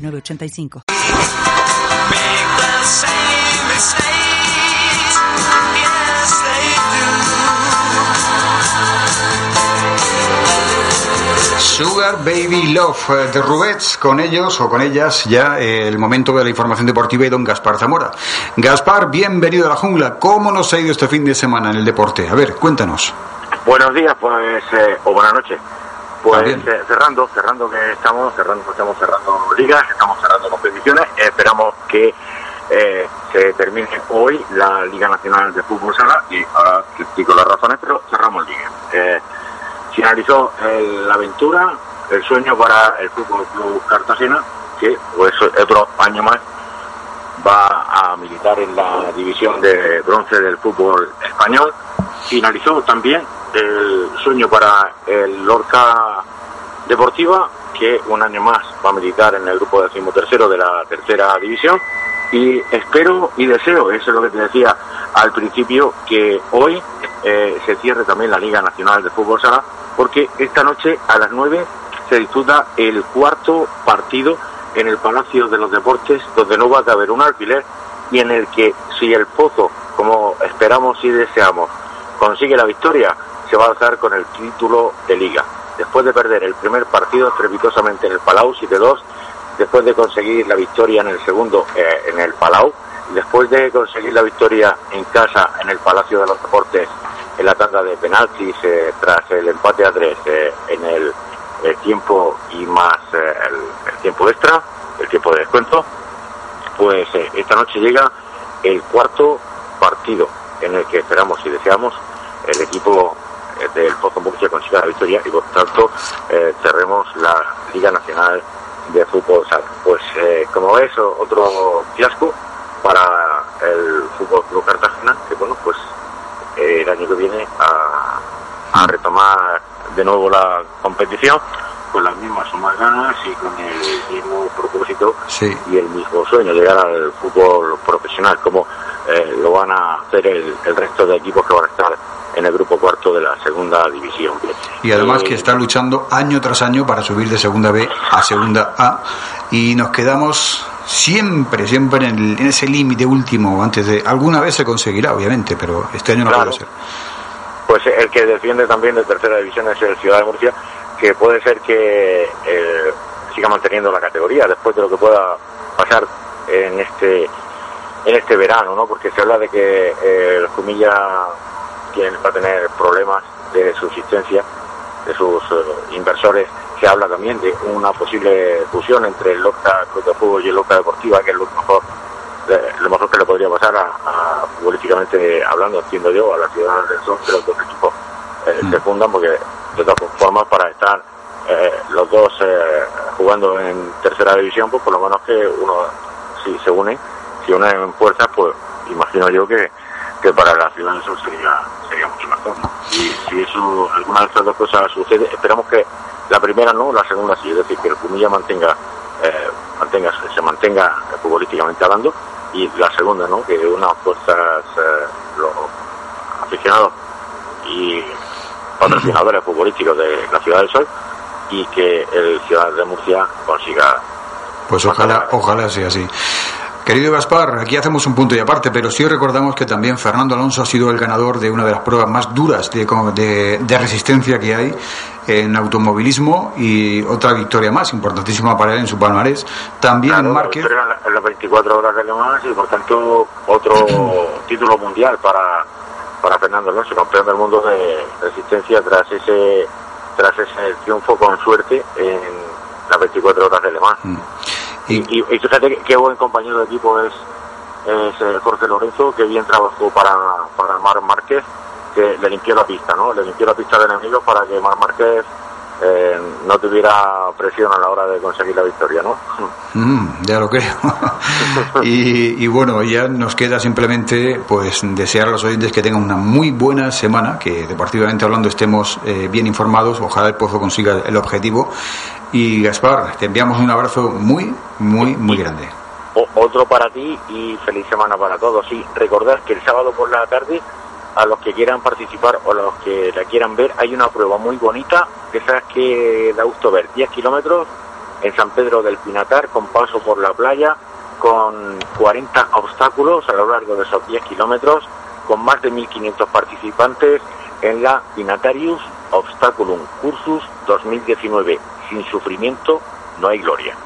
985. Sugar Baby Love eh, de Rubets, con ellos o con ellas ya eh, el momento de la información deportiva y don Gaspar Zamora. Gaspar, bienvenido a la jungla. ¿Cómo nos ha ido este fin de semana en el deporte? A ver, cuéntanos. Buenos días, pues, eh, o buenas noches. Pues eh, cerrando, cerrando que estamos, cerrando, estamos cerrando ligas, estamos cerrando competiciones, esperamos que eh, se termine hoy la Liga Nacional de Fútbol Sala y ahora te explico las razones, pero cerramos liga. Eh, finalizó la aventura, el sueño para el Fútbol Club Cartagena, que pues otro año más va a militar en la división de bronce del fútbol español. Finalizó también el sueño para el Lorca Deportiva, que un año más va a militar en el grupo decimotercero de la tercera división. Y espero y deseo, eso es lo que te decía al principio, que hoy eh, se cierre también la Liga Nacional de Fútbol Sala, porque esta noche a las 9 se disputa el cuarto partido en el Palacio de los Deportes, donde no va a haber un alquiler y en el que si el Pozo, como esperamos y deseamos, consigue la victoria, se va a alzar con el título de liga. Después de perder el primer partido estrepitosamente en el Palau 7-2, después de conseguir la victoria en el segundo eh, en el Palau, después de conseguir la victoria en casa en el Palacio de los Deportes en la tanda de penaltis eh, tras el empate a tres eh, en el, tiempo y más el, tiempo extra, el tiempo de descuento, pues esta noche llega el cuarto partido en el que esperamos y deseamos el equipo del Pozo Murcia consiga la victoria y por tanto eh, cerremos la Liga Nacional de Fútbol Pues eh, como ves, otro fiasco para el Fútbol Club Cartagena, que bueno, pues el año que viene a, retomar de nuevo la competición con las mismas más ganas y con el mismo propósito y el mismo sueño, llegar al fútbol profesional, como lo van a hacer el, el resto de equipos que van a estar en el grupo cuarto de la segunda división. Y además que está luchando año tras año para subir de segunda B a segunda A y nos quedamos siempre, siempre en, ese límite último antes de... Alguna vez se conseguirá, obviamente, pero este año no puede ser. Pues el que defiende también de tercera división es el Ciudad de Murcia, que puede ser que eh, siga manteniendo la categoría después de lo que pueda pasar en este en este verano, ¿no? Porque se habla de que eh, el Jumilla quien va a tener problemas de subsistencia de sus eh, inversores. Se habla también de una posible fusión entre el Lorca Club de Fútbol y el Lorca Deportiva, que es lo mejor, eh, lo mejor que le podría pasar a, futbolísticamente hablando, entiendo yo, a la ciudad del Sol, que los dos equipos eh, se mm. fundan, porque de todas formas para estar los dos jugando en tercera división, pues por lo menos que uno, si se une, si unen fuerzas, pues imagino yo que, que para la ciudad del Sol sería mucho mejor. Y si eso, alguna de estas dos cosas sucede, esperamos que la primera no, la segunda sí, es decir, que el Pumilla mantenga, eh, mantenga se mantenga futbolísticamente hablando, y la segunda, ¿no? que unas fuerzas, eh, los aficionados y patrocinadores futbolísticos de la Ciudad del Sol, y que el Ciudad de Murcia consiga. Pues ojalá, ojalá sea así. Querido Gaspar, aquí hacemos un punto y aparte, pero sí recordamos que también Fernando Alonso ha sido el ganador de una de las pruebas más duras de, de, resistencia que hay en automovilismo y otra victoria más importantísima para él en su palmarés. También en Márquez. En las 24 horas de Le Mans y por tanto otro título mundial para, para Fernando Alonso, campeón del mundo de resistencia tras ese, tras ese triunfo con suerte en las 24 horas de Le Mans. Mm. Y, fíjate qué buen compañero de equipo es, es Jorge Lorenzo, que bien trabajó para, para Mar Márquez, que le limpió la pista, ¿no? Le limpió la pista del enemigo para que Mar Márquez eh, no tuviera presión a la hora de conseguir la victoria, ¿no? Mm, ya lo creo. y, bueno, ya nos queda simplemente pues desear a los oyentes que tengan una muy buena semana, que deportivamente hablando estemos eh, bien informados, ojalá el Pozo consiga el objetivo. Y Gaspar, te enviamos un abrazo muy, muy, muy grande. otro para ti y feliz semana para todos. Y recordad que el sábado por la tarde a los que quieran participar o a los que la quieran ver, hay una prueba muy bonita, que es que da gusto ver, 10 kilómetros en San Pedro del Pinatar, con paso por la playa, con 40 obstáculos a lo largo de esos 10 kilómetros, con más de 1.500 participantes en la Pinatarius Obstaculum Cursus 2019. Sin sufrimiento no hay gloria.